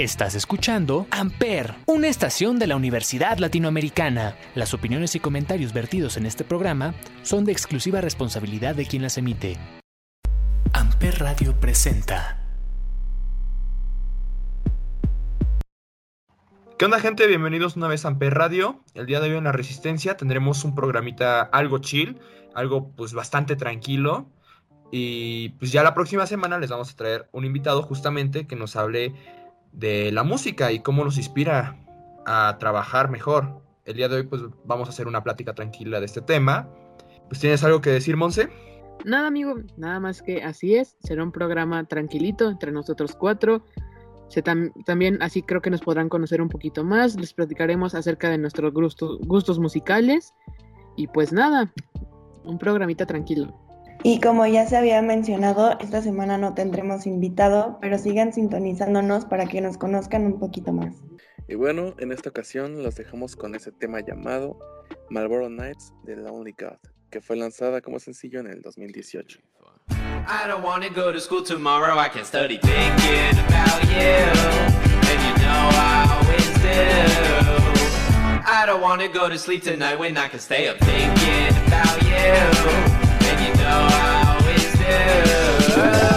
Estás escuchando Amper, una estación de la Universidad Latinoamericana. Las opiniones y comentarios vertidos en este programa son de exclusiva responsabilidad de quien las emite. Amper Radio presenta. ¿Qué onda gente? Bienvenidos una vez a Amper Radio. El día de hoy en La Resistencia tendremos un programita algo chill, algo pues bastante tranquilo. Y pues ya la próxima semana les vamos a traer un invitado justamente que nos hable de la música y cómo nos inspira a trabajar mejor. El día de hoy pues vamos a hacer una plática tranquila de este tema. Pues tienes algo que decir, Monse? Nada, amigo, nada más que así es. Será un programa tranquilito entre nosotros cuatro. Se también así creo que nos podrán conocer un poquito más. Les platicaremos acerca de nuestros gustos musicales. Y pues nada, un programita tranquilo. Y como ya se había mencionado, esta semana no tendremos invitado, pero sigan sintonizándonos para que nos conozcan un poquito más. Y bueno, en esta ocasión los dejamos con ese tema llamado Marlboro Nights de Lonely God, que fue lanzada como sencillo en el 2018. I don't wanna go to school tomorrow, I can study thinking about you, and you know I always do. I don't wanna go to sleep tonight when I can stay up thinking about you. yeah.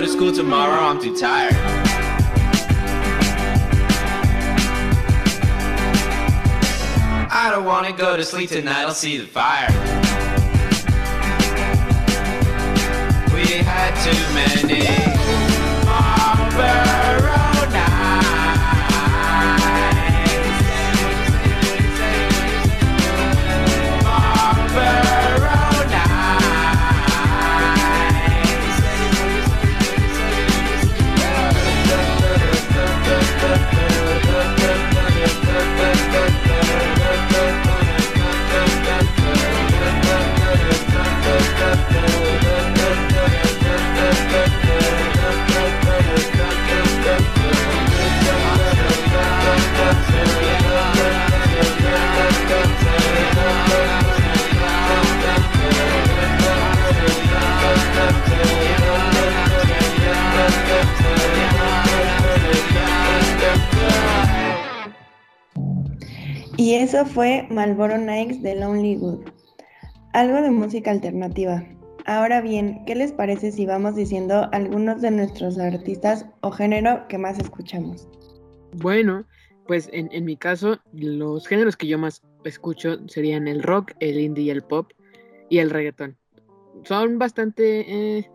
Go to school tomorrow, I'm too tired. I don't wanna go to sleep tonight, I'll see the fire. We had too many. Y eso fue Malboro Nights de Lonely Good. Algo de música alternativa. Ahora bien, ¿qué les parece si vamos diciendo algunos de nuestros artistas o género que más escuchamos? Bueno, pues en, mi caso, los géneros que yo más escucho serían el rock, el indie y el pop y el reggaetón. Son bastante eh,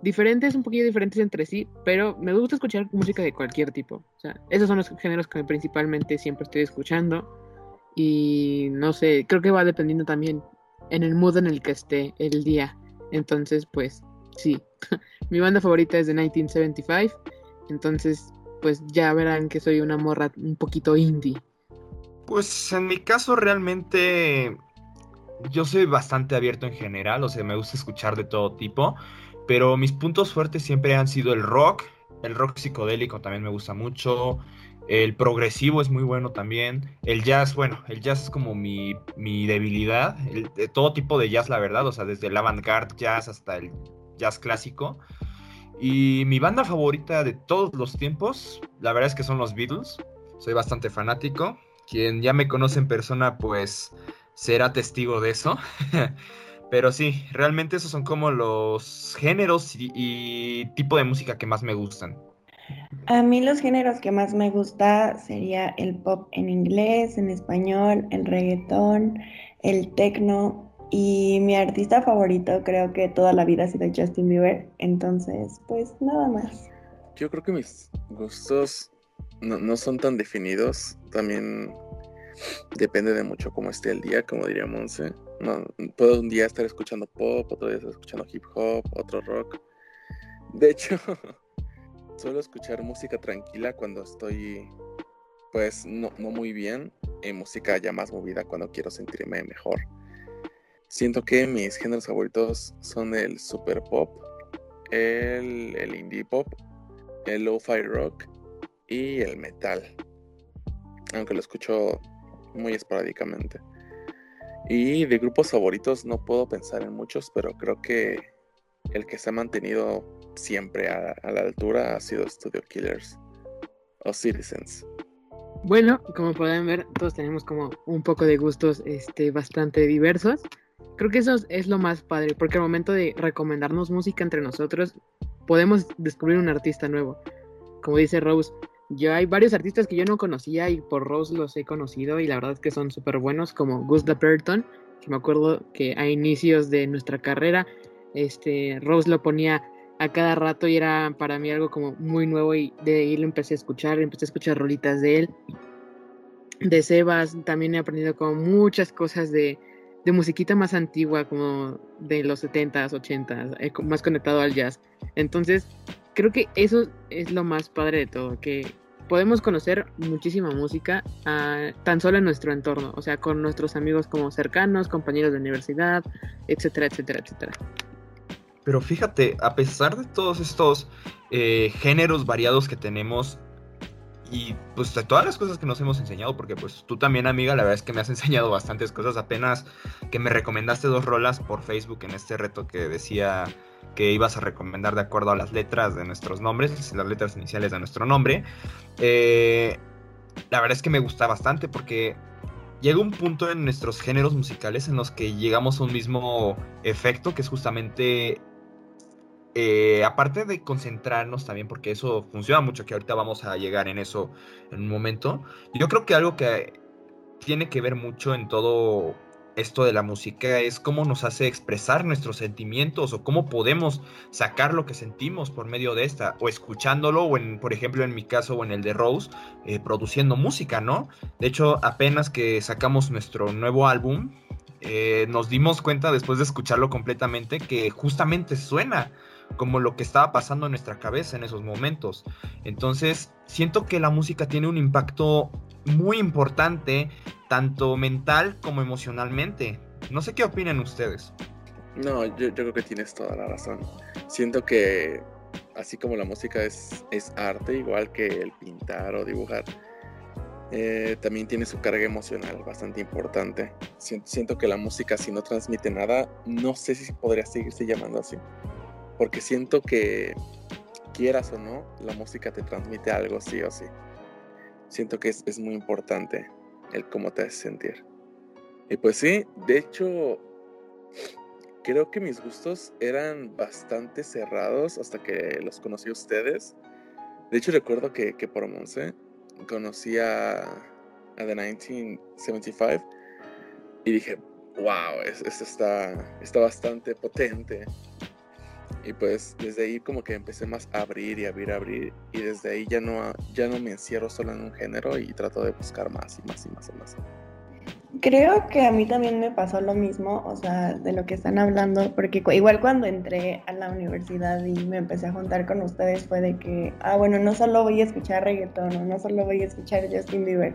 diferentes, un poquito diferentes entre sí, pero me gusta escuchar música de cualquier tipo. O sea, esos son los géneros que principalmente siempre estoy escuchando. Y no sé, creo que va dependiendo también en el mood en el que esté el día. Entonces, pues sí. Mi banda favorita es de 1975. Entonces, pues ya verán que soy una morra un poquito indie. Pues en mi caso realmente yo soy bastante abierto en general, o sea, me gusta escuchar de todo tipo, pero mis puntos fuertes siempre han sido el rock, el rock psicodélico también me gusta mucho, el progresivo es muy bueno también. El jazz, bueno, el jazz es como mi, debilidad. de todo tipo de jazz, la verdad. O sea, desde el avant-garde jazz hasta el jazz clásico. Y mi banda favorita de todos los tiempos, la verdad es que son los Beatles. Soy bastante fanático. Quien ya me conoce en persona, pues será testigo de eso. Pero sí, realmente esos son como los géneros y tipo de música que más me gustan. A mí los géneros que más me gusta sería el pop en inglés, en español, el reggaetón, el techno y mi artista favorito creo que toda la vida ha sido Justin Bieber, entonces pues nada más. Yo creo que mis gustos no, son tan definidos, también depende de mucho cómo esté el día, como diría Monse. No, puedo un día estar escuchando pop, otro día estar escuchando hip hop, otro rock. De hecho, suelo escuchar música tranquila cuando estoy, pues, no, no muy bien, y música ya más movida cuando quiero sentirme mejor. Siento que mis géneros favoritos son el super pop, el, el indie pop, el lo-fi rock y el metal. Aunque lo escucho muy esporádicamente. Y de grupos favoritos no puedo pensar en muchos, pero creo que el que se ha mantenido siempre a, la altura ha sido Studio Killers o Citizens. Bueno, como pueden ver, todos tenemos como un poco de gustos este, bastante diversos. Creo que eso es lo más padre, porque al momento de recomendarnos música entre nosotros, podemos descubrir un artista nuevo. Como dice Rose, yo hay varios artistas que yo no conocía y por Rose los he conocido y la verdad es que son súper buenos, como Gustav Burton, que me acuerdo que a inicios de nuestra carrera, este, Rose lo ponía a cada rato y era para mí algo como muy nuevo y de ahí lo empecé a escuchar, empecé a escuchar rolitas de él. De Sebas también he aprendido como muchas cosas de, de musiquita más antigua, como de los 70s, 80s, eh, más conectado al jazz. Entonces, creo que eso es lo más padre de todo, que podemos conocer muchísima música ah, tan solo en nuestro entorno, o sea, con nuestros amigos como cercanos, compañeros de universidad, etcétera, etcétera, etcétera. Pero fíjate, a pesar de todos estos eh, géneros variados que tenemos, y pues de todas las cosas que nos hemos enseñado, porque pues tú también amiga, la verdad es que me has enseñado bastantes cosas, apenas que me recomendaste dos rolas por Facebook en este reto que decía que ibas a recomendar de acuerdo a las letras de nuestros nombres, las letras iniciales de nuestro nombre. Eh, la verdad es que me gusta bastante porque llega un punto en nuestros géneros musicales en los que llegamos a un mismo efecto, que es justamente eh, aparte de concentrarnos también, porque eso funciona mucho, que ahorita vamos a llegar en eso en un momento, yo creo que algo que tiene que ver mucho en todo esto de la música es cómo nos hace expresar nuestros sentimientos o cómo podemos sacar lo que sentimos por medio de esta, o escuchándolo, o en, por ejemplo, en mi caso o en el de Rose, eh, produciendo música, ¿no? De hecho, apenas que sacamos nuestro nuevo álbum, eh, nos dimos cuenta después de escucharlo completamente que justamente suena como lo que estaba pasando en nuestra cabeza en esos momentos. Entonces, siento que la música tiene un impacto muy importante, tanto mental como emocionalmente. No sé qué opinan ustedes. No, yo, creo que tienes toda la razón. Siento que así como la música es, arte, igual que el pintar o dibujar, eh, también tiene su carga emocional bastante importante. Siento que la música si no transmite nada, no sé si podría seguirse llamando así porque siento que quieras o no, la música te transmite algo sí o sí. Siento que es, muy importante el cómo te hace sentir. Y pues sí, de hecho, creo que mis gustos eran bastante cerrados hasta que los conocí a ustedes. De hecho, recuerdo que, por Monse conocí a, The 1975 y dije, wow, esto está, está bastante potente. Y pues desde ahí como que empecé más a abrir y abrir, abrir. Y desde ahí ya no, ya no me encierro solo en un género y trato de buscar más y más y más y más. Creo que a mí también me pasó lo mismo, o sea, de lo que están hablando, porque igual cuando entré a la universidad y me empecé a juntar con ustedes fue de que, ah, bueno, no solo voy a escuchar reggaetón, no solo voy a escuchar Justin Bieber,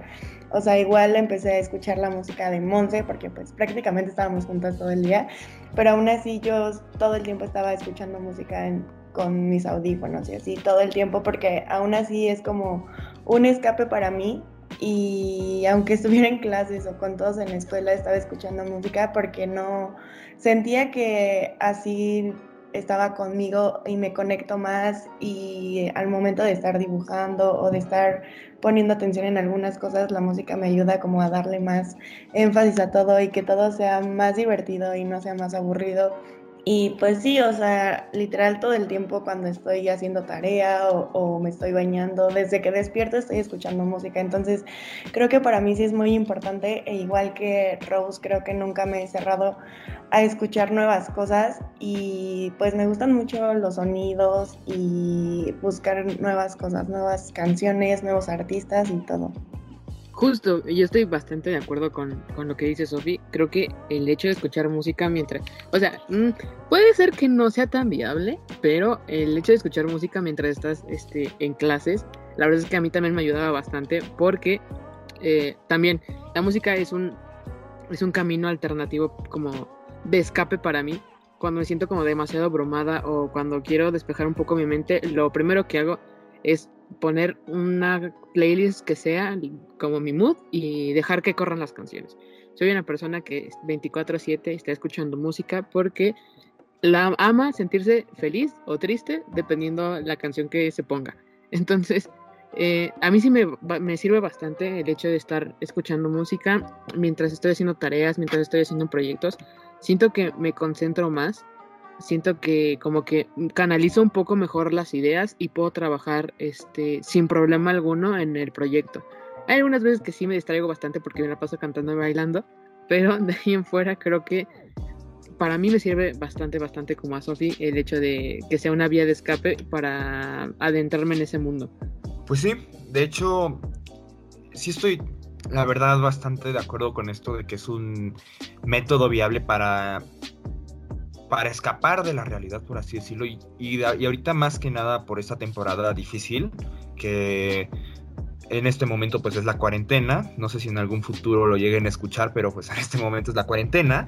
o sea, igual empecé a escuchar la música de Monse, porque pues prácticamente estábamos juntas todo el día, pero aún así yo todo el tiempo estaba escuchando música con mis audífonos y así, todo el tiempo, porque aún así es como un escape para mí y aunque estuviera en clases o con todos en la escuela estaba escuchando música porque no sentía que así estaba conmigo y me conecto más y al momento de estar dibujando o de estar poniendo atención en algunas cosas, la música me ayuda como a darle más énfasis a todo y que todo sea más divertido y no sea más aburrido y pues sí, o sea, literal todo el tiempo cuando estoy haciendo tarea o, me estoy bañando, desde que despierto estoy escuchando música. Entonces creo que para mí sí es muy importante e igual que Rose creo que nunca me he cerrado a escuchar nuevas cosas y pues me gustan mucho los sonidos y buscar nuevas cosas, nuevas canciones, nuevos artistas y todo. Justo, yo estoy bastante de acuerdo con, lo que dice Sofi. Creo que el hecho de escuchar música mientras. O sea, mm, puede ser que no sea tan viable, pero el hecho de escuchar música mientras estás este, en clases, la verdad es que a mí también me ayudaba bastante porque eh, también la música es un, es un camino alternativo como de escape para mí. Cuando me siento como demasiado bromada o cuando quiero despejar un poco mi mente, lo primero que hago es poner una playlist que sea como mi mood y dejar que corran las canciones. Soy una persona que 24/7 está escuchando música porque la ama sentirse feliz o triste dependiendo la canción que se ponga. Entonces, eh, a mí sí me, me, sirve bastante el hecho de estar escuchando música mientras estoy haciendo tareas, mientras estoy haciendo proyectos. Siento que me concentro más siento que como que canalizo un poco mejor las ideas y puedo trabajar este sin problema alguno en el proyecto. Hay algunas veces que sí me distraigo bastante porque me la paso cantando y bailando, pero de ahí en fuera creo que para mí me sirve bastante, bastante como a Sofi el hecho de que sea una vía de escape para adentrarme en ese mundo. Pues sí, de hecho, sí estoy, la verdad, bastante de acuerdo con esto de que es un método viable para para escapar de la realidad, por así decirlo, y, y, ahorita más que nada por esta temporada difícil, que en este momento pues es la cuarentena, no sé si en algún futuro lo lleguen a escuchar, pero pues en este momento es la cuarentena,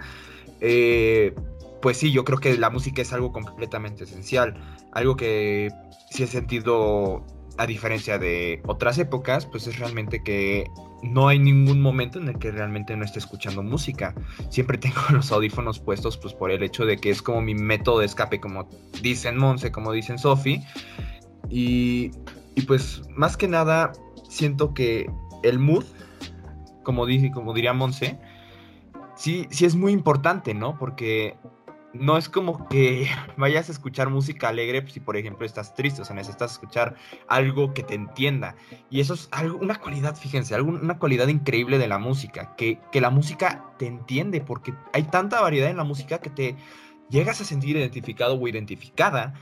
eh, pues sí, yo creo que la música es algo completamente esencial, algo que sí he sentido a diferencia de otras épocas, pues es realmente que no hay ningún momento en el que realmente no esté escuchando música. Siempre tengo los audífonos puestos pues por el hecho de que es como mi método de escape, como dicen Monse, como dicen Sofi. Y, y, pues más que nada siento que el mood, como, dice, como diría Monse, sí, sí es muy importante, ¿no? Porque no es como que vayas a escuchar música alegre si por ejemplo estás triste, o sea, necesitas escuchar algo que te entienda. Y eso es algo, una cualidad, fíjense, una cualidad increíble de la música, que, que la música te entiende, porque hay tanta variedad en la música que te llegas a sentir identificado o identificada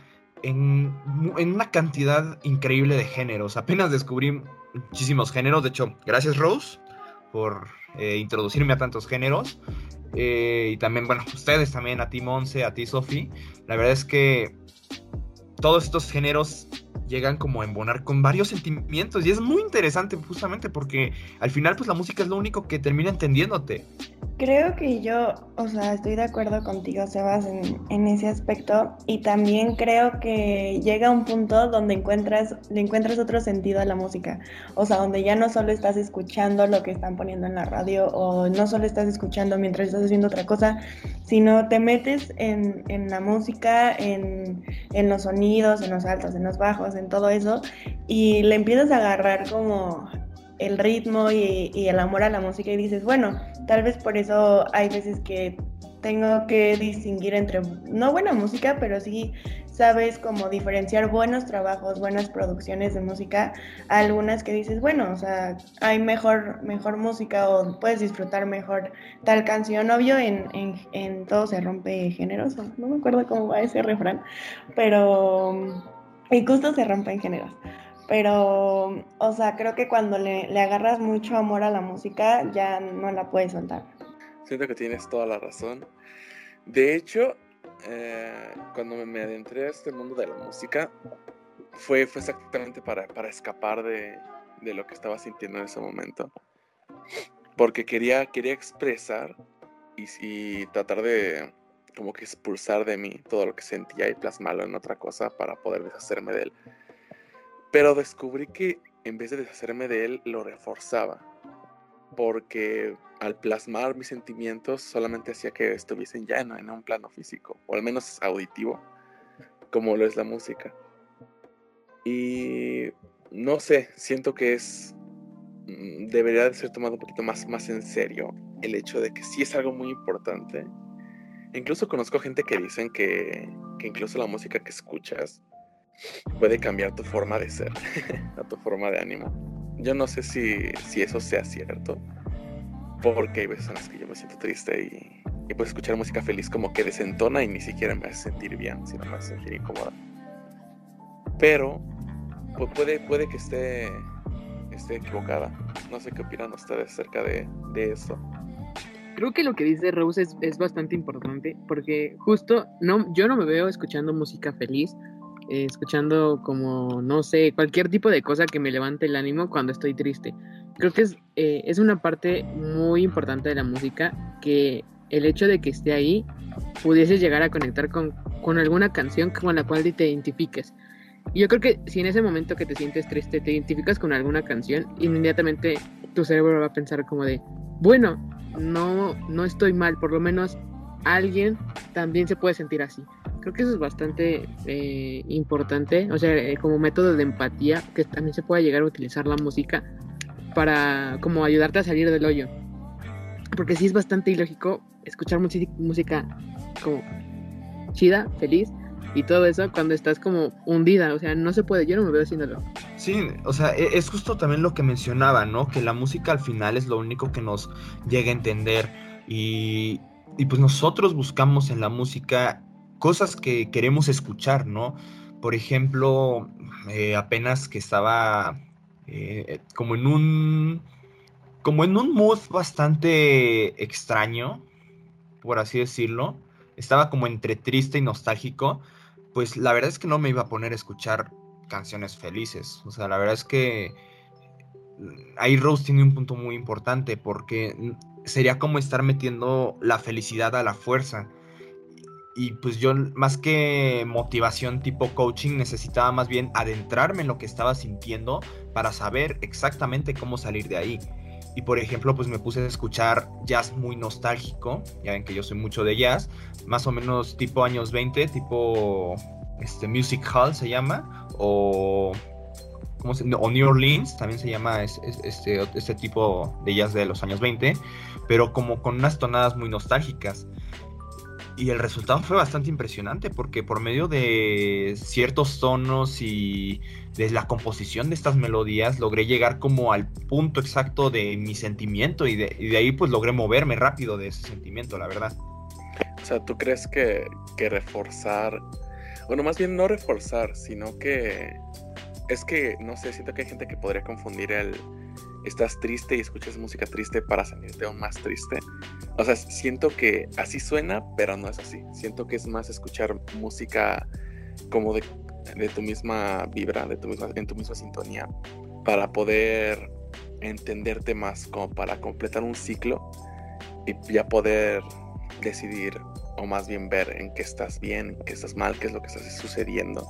en, en una cantidad increíble de géneros. Apenas descubrí muchísimos géneros, de hecho, gracias Rose por eh, introducirme a tantos géneros. Eh, y también, bueno, ustedes también, a ti Monse, a ti Sofi. La verdad es que todos estos géneros llegan como a embonar con varios sentimientos y es muy interesante justamente porque al final pues la música es lo único que termina entendiéndote. Creo que yo, o sea, estoy de acuerdo contigo, Sebas, en, en ese aspecto. Y también creo que llega un punto donde encuentras, le encuentras otro sentido a la música. O sea, donde ya no solo estás escuchando lo que están poniendo en la radio, o no solo estás escuchando mientras estás haciendo otra cosa, sino te metes en, en la música, en, en los sonidos, en los altos, en los bajos, en todo eso, y le empiezas a agarrar como el ritmo y, el amor a la música y dices, bueno, tal vez por eso hay veces que tengo que distinguir entre, no buena música, pero sí sabes cómo diferenciar buenos trabajos, buenas producciones de música, algunas que dices, bueno, o sea, hay mejor, mejor música o puedes disfrutar mejor tal canción. Obvio, en, en, en todo se rompe géneros, no me acuerdo cómo va ese refrán, pero... Y justo se rompe en géneros. Pero, o sea, creo que cuando le, agarras mucho amor a la música, ya no la puedes soltar. Siento que tienes toda la razón. De hecho, eh, cuando me adentré a este mundo de la música, fue, fue exactamente para, para escapar de, de, lo que estaba sintiendo en ese momento. Porque quería, quería expresar y, y, tratar de como que expulsar de mí todo lo que sentía y plasmarlo en otra cosa para poder deshacerme de él. Pero descubrí que en vez de deshacerme de él, lo reforzaba. Porque al plasmar mis sentimientos solamente hacía que estuviesen ya en, un plano físico, o al menos auditivo, como lo es la música. Y no sé, siento que es. Mm, debería de ser tomado un poquito más, más en serio el hecho de que sí es algo muy importante. Incluso conozco gente que dicen que, que incluso la música que escuchas puede cambiar tu forma de ser, a tu forma de ánimo. Yo no sé si, si eso sea cierto, porque hay veces en las que yo me siento triste y, y pues escuchar música feliz como que desentona y ni siquiera me hace sentir bien, sino me hace sentir incómoda. Pero pues puede, puede que esté, esté equivocada. No sé qué opinan ustedes acerca de, de eso. Creo que lo que dice Rose es, es, bastante importante porque justo no, yo no me veo escuchando música feliz, eh, escuchando como, no sé, cualquier tipo de cosa que me levante el ánimo cuando estoy triste. Creo que es, eh, es una parte muy importante de la música que el hecho de que esté ahí pudiese llegar a conectar con, con alguna canción con la cual te identifiques. Y yo creo que si en ese momento que te sientes triste te identificas con alguna canción, inmediatamente tu cerebro va a pensar como de, bueno, no, no estoy mal, por lo menos alguien también se puede sentir así. Creo que eso es bastante eh, importante, o sea, eh, como método de empatía, que también se puede llegar a utilizar la música para como ayudarte a salir del hoyo. Porque sí es bastante ilógico escuchar música como chida, feliz, y todo eso cuando estás como hundida, o sea, no se puede, yo no me veo haciéndolo. Sí, o sea, e, es justo también lo que mencionaba, ¿no? Que la música al final es lo único que nos llega a entender y, y pues nosotros buscamos en la música cosas que queremos escuchar, ¿no? Por ejemplo, eh, apenas que estaba eh, como en un como en un mood bastante extraño, por así decirlo. Estaba como entre triste y nostálgico pues la verdad es que no me iba a poner a escuchar canciones felices. O sea, la verdad es que ahí Rose tiene un punto muy importante porque sería como estar metiendo la felicidad a la fuerza. Y pues yo más que motivación tipo coaching necesitaba más bien adentrarme en lo que estaba sintiendo para saber exactamente cómo salir de ahí. Y por ejemplo, pues me puse a escuchar jazz muy nostálgico. Ya ven que yo soy mucho de jazz. Más o menos tipo años 20, tipo este, Music Hall se llama. O, ¿cómo New Orleans también se llama este, este tipo de jazz de los años 20. Pero como con unas tonadas muy nostálgicas. Y el resultado fue bastante impresionante porque por medio de ciertos tonos y de la composición de estas melodías logré llegar como al punto exacto de mi sentimiento y de, ahí pues logré moverme rápido de ese sentimiento, la verdad. O sea, ¿tú crees que reforzar, bueno, más bien no reforzar, sino que es que, no sé, siento que hay gente que podría confundir el estás triste y escuchas música triste para sentirte aún más triste. O sea, siento que así suena, pero no es así. Siento que es más escuchar música como de, de tu misma vibra, de tu misma, en tu misma sintonía, para poder entenderte más, como para completar un ciclo y ya poder decidir o más bien ver en qué estás bien, en qué estás mal, qué es lo que está sucediendo.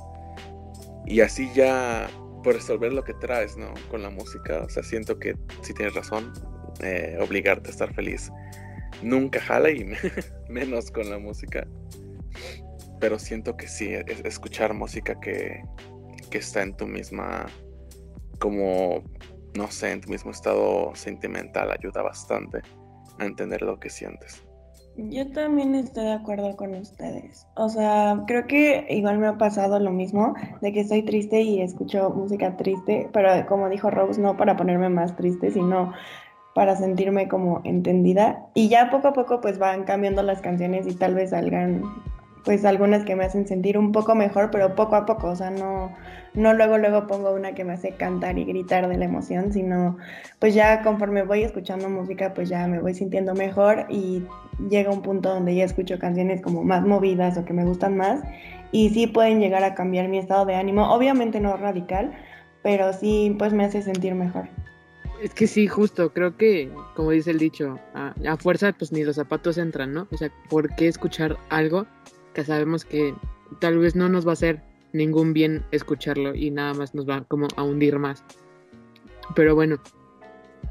Y así ya por resolver lo que traes, ¿no? Con la música. O sea, siento que si tienes razón, eh, obligarte a estar feliz nunca jala y menos con la música. Pero siento que sí, escuchar música que, que está en tu misma, como, no sé, en tu mismo estado sentimental ayuda bastante a entender lo que sientes. Yo también estoy de acuerdo con ustedes. O sea, creo que igual me ha pasado lo mismo, de que estoy triste y escucho música triste, pero como dijo Rose, no para ponerme más triste, sino para sentirme como entendida. Y ya poco a poco pues van cambiando las canciones y tal vez salgan pues algunas que me hacen sentir un poco mejor, pero poco a poco, o sea, no, no luego luego pongo una que me hace cantar y gritar de la emoción, sino pues ya conforme voy escuchando música, pues ya me voy sintiendo mejor y llega un punto donde ya escucho canciones como más movidas o que me gustan más y sí pueden llegar a cambiar mi estado de ánimo, obviamente no radical, pero sí pues me hace sentir mejor. Es que sí, justo, creo que, como dice el dicho, a, a fuerza pues ni los zapatos entran, ¿no? O sea, ¿por qué escuchar algo que sabemos que tal vez no nos va a hacer ningún bien escucharlo y nada más nos va como a hundir más. Pero bueno,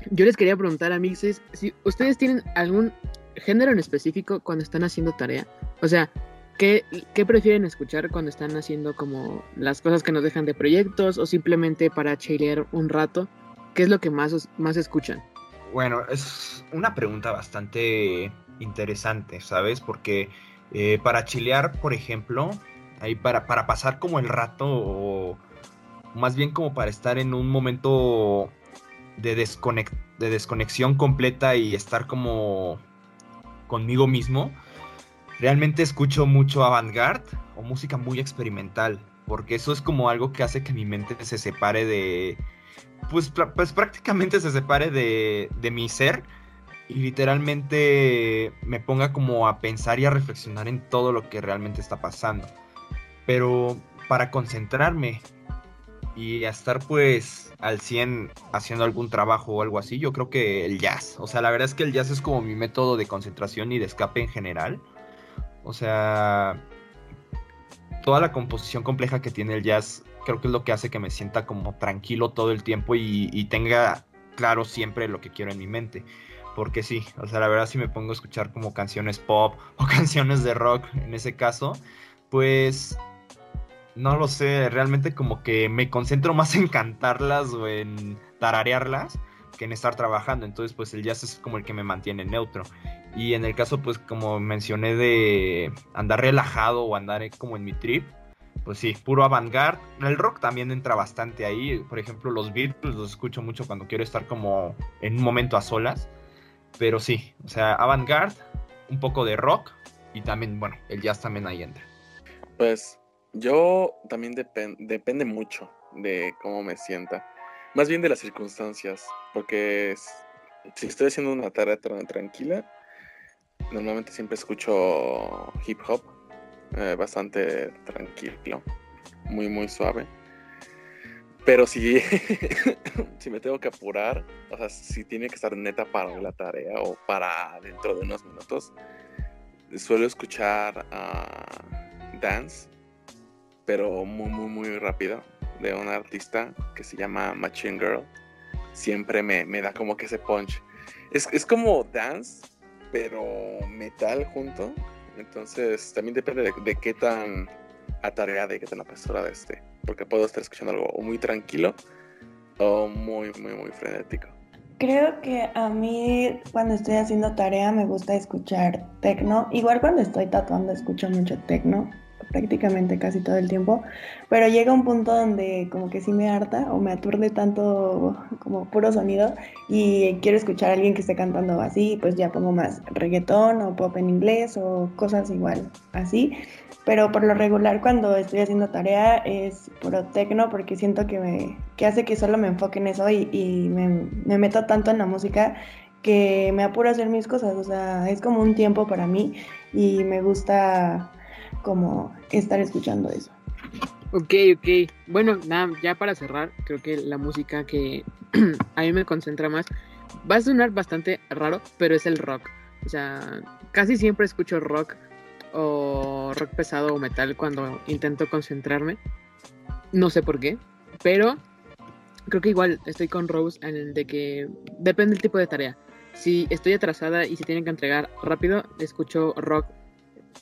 yo les quería preguntar a Mixes si ustedes tienen algún género en específico cuando están haciendo tarea. O sea, ¿qué, ¿qué, prefieren escuchar cuando están haciendo como las cosas que nos dejan de proyectos o simplemente para chilear un rato? ¿Qué es lo que más, más escuchan? Bueno, es una pregunta bastante interesante, ¿sabes? Porque eh, para chilear, por ejemplo, ahí para, para pasar como el rato, o más bien como para estar en un momento de, de desconexión completa y estar como conmigo mismo, realmente escucho mucho avant-garde o música muy experimental, porque eso es como algo que hace que mi mente se separe de, pues, pues prácticamente se separe de, de mi ser y literalmente me ponga como a pensar y a reflexionar en todo lo que realmente está pasando. Pero para concentrarme y a estar pues al 100 haciendo algún trabajo o algo así, yo creo que el jazz. O sea, la verdad es que el jazz es como mi método de concentración y de escape en general. O sea, toda la composición compleja que tiene el jazz creo que es lo que hace que me sienta como tranquilo todo el tiempo y, tenga claro siempre lo que quiero en mi mente. Porque sí, o sea, la verdad si me pongo a escuchar como canciones pop o canciones de rock en ese caso, pues no lo sé, realmente como que me concentro más en cantarlas o en tararearlas que en estar trabajando. Entonces, pues el jazz es como el que me mantiene neutro. Y en el caso, pues como mencioné de andar relajado o andar como en mi trip, pues sí, puro avant-garde. El rock también entra bastante ahí. Por ejemplo, los Beatles los escucho mucho cuando quiero estar como en un momento a solas. Pero sí, o sea, avant-garde, un poco de rock y también, bueno, el jazz también ahí entra. Pues yo también depende mucho de cómo me sienta. Más bien de las circunstancias, porque si estoy haciendo una tarea tranquila, normalmente siempre escucho hip hop, eh, bastante tranquilo, muy muy suave. Pero si, si me tengo que apurar, o sea, si tiene que estar neta para la tarea o para dentro de unos minutos, suelo escuchar uh, dance pero muy, muy, muy rápido, de una artista que se llama Machine Girl. Siempre me, me da como que ese punch. Es, es, como dance, pero metal junto. Entonces también depende de, de qué tan atareada y qué tan apresurada esté. Porque puedo estar escuchando algo muy tranquilo o muy, muy, muy frenético. Creo que a mí cuando estoy haciendo tarea me gusta escuchar tecno. Igual cuando estoy tatuando escucho mucho tecno prácticamente casi todo el tiempo, pero llega un punto donde como que sí me harta o me aturde tanto como puro sonido y quiero escuchar a alguien que esté cantando así, pues ya pongo más reggaetón o pop en inglés o cosas igual así. Pero por lo regular cuando estoy haciendo tarea es puro tecno porque siento que, me, que hace que solo me enfoque en eso y, y me, me meto tanto en la música que me apuro a hacer mis cosas, o sea, es como un tiempo para mí y me gusta como estar escuchando eso. Ok, ok. Bueno, nada, ya para cerrar, creo que la música que a mí me concentra más va a sonar bastante raro, pero es el rock. O sea, casi siempre escucho rock o rock pesado o metal cuando intento concentrarme. No sé por qué, pero creo que igual estoy con Rose en el de que depende del tipo de tarea. Si estoy atrasada y si tienen que entregar rápido, escucho rock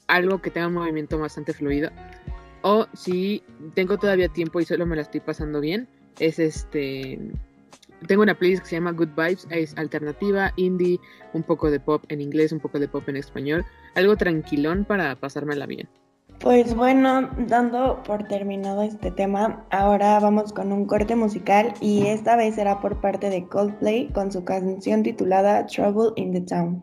algo que tenga un movimiento bastante fluido. O si tengo todavía tiempo y solo me la estoy pasando bien, es este. Tengo una playlist que se llama Good Vibes, es alternativa, indie, un poco de pop en inglés, un poco de pop en español, algo tranquilón para pasármela bien. Pues bueno, dando por terminado este tema, ahora vamos con un corte musical y esta vez será por parte de Coldplay con su canción titulada Trouble in the Town.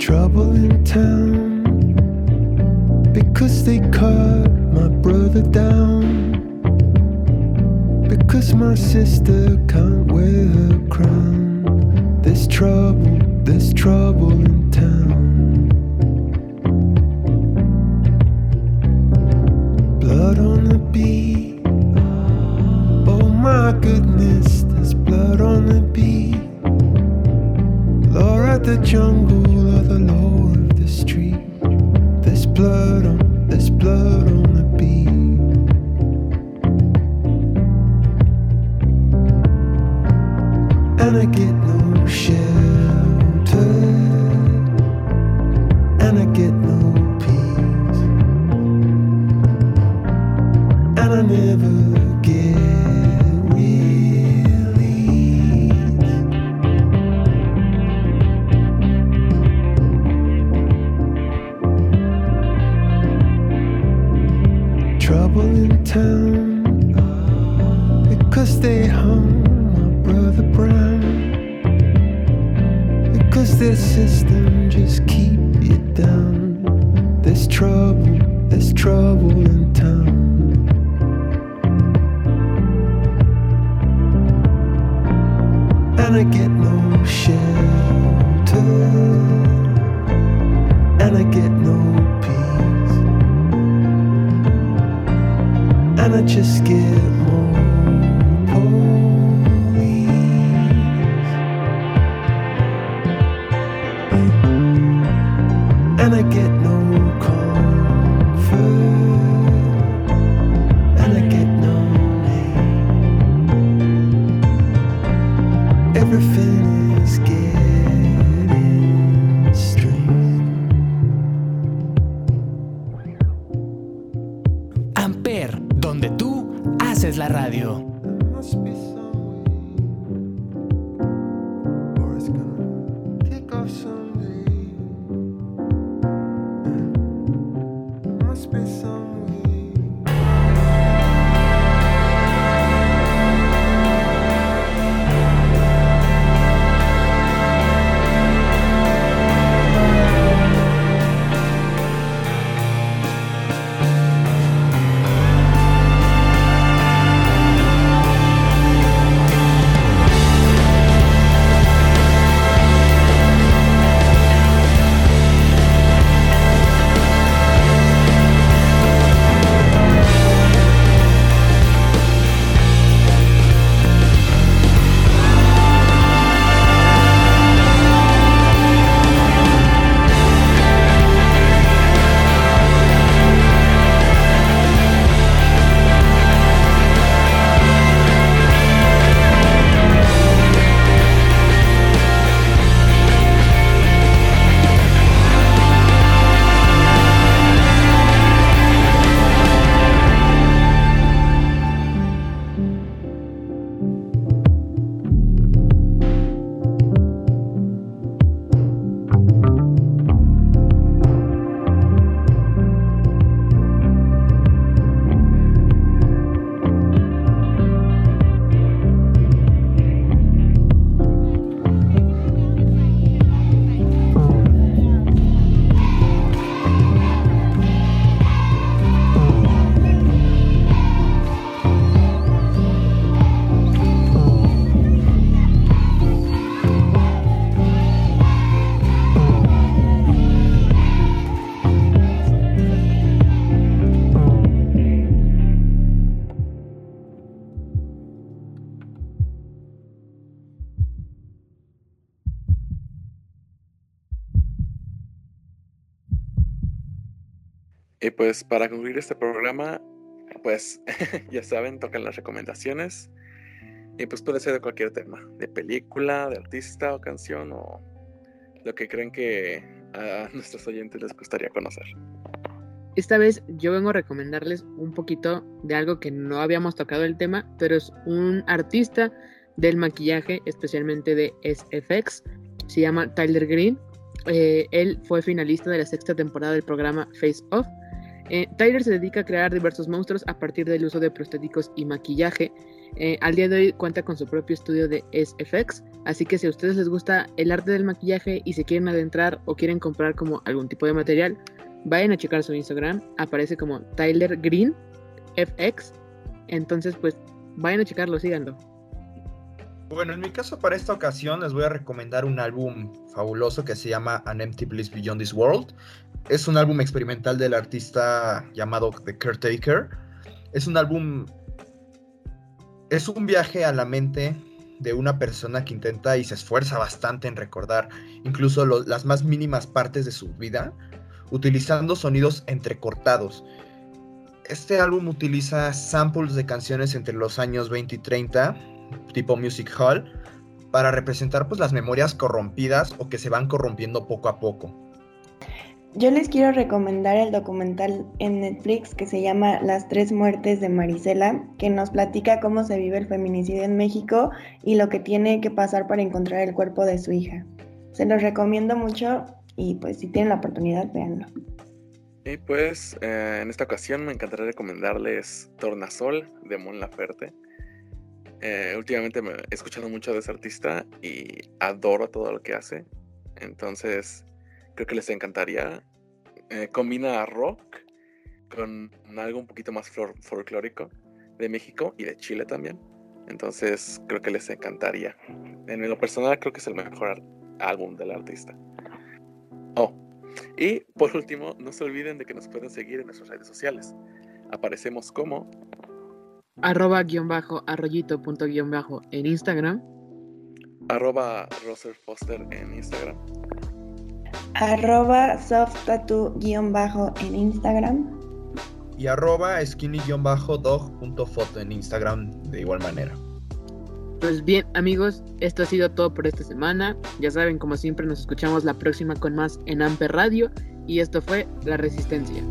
Trouble in town because they cut my brother down. Because my sister can't wear her crown. There's trouble, there's trouble in town. Town because they hung my brother Brown because their system just keep it down. There's trouble, there's trouble in town. And I get no just give haces la radio. Y pues para concluir este programa, pues ya saben, tocan las recomendaciones. Y pues puede ser de cualquier tema, de película, de artista o canción o lo que creen que a nuestros oyentes les gustaría conocer. Esta vez yo vengo a recomendarles un poquito de algo que no habíamos tocado el tema, pero es un artista del maquillaje, especialmente de SFX. Se llama Tyler Green. Eh, él fue finalista de la sexta temporada del programa Face Off. Eh, Tyler se dedica a crear diversos monstruos a partir del uso de prostéticos y maquillaje. Eh, al día de hoy cuenta con su propio estudio de SFX, así que si a ustedes les gusta el arte del maquillaje y se quieren adentrar o quieren comprar como algún tipo de material, vayan a checar su Instagram, aparece como Tyler Green FX. Entonces, pues vayan a checarlo, síganlo. Bueno, en mi caso para esta ocasión les voy a recomendar un álbum fabuloso que se llama An Empty Bliss Beyond This World. Es un álbum experimental del artista llamado The Caretaker. Es un álbum... Es un viaje a la mente de una persona que intenta y se esfuerza bastante en recordar incluso las más mínimas partes de su vida, utilizando sonidos entrecortados. Este álbum utiliza samples de canciones entre los años 20 y 30, tipo Music Hall, para representar pues las memorias corrompidas o que se van corrompiendo poco a poco. Yo les quiero recomendar el documental en Netflix que se llama Las tres muertes de Marisela, que nos platica cómo se vive el feminicidio en México y lo que tiene que pasar para encontrar el cuerpo de su hija. Se los recomiendo mucho y pues si tienen la oportunidad, véanlo. Y pues eh, en esta ocasión me encantaría recomendarles Tornasol de Mon Laferte. Eh, últimamente me he escuchado mucho de ese artista y adoro todo lo que hace. Entonces creo que les encantaría. Eh, combina rock con algo un poquito más folclórico de México y de Chile también. Entonces creo que les encantaría. En lo personal creo que es el mejor álbum del artista. Oh, y por último, no se olviden de que nos pueden seguir en nuestras redes sociales. Aparecemos como arroba guion bajo arroyito punto guion bajo en Instagram. Arroba Roser Foster en Instagram. Arroba soft guion bajo en Instagram. Y arroba skinny guion bajo dog punto foto en Instagram de igual manera. Pues bien, amigos, esto ha sido todo por esta semana. Ya saben, como siempre, nos escuchamos la próxima con más en Amper Radio. Y esto fue La Resistencia.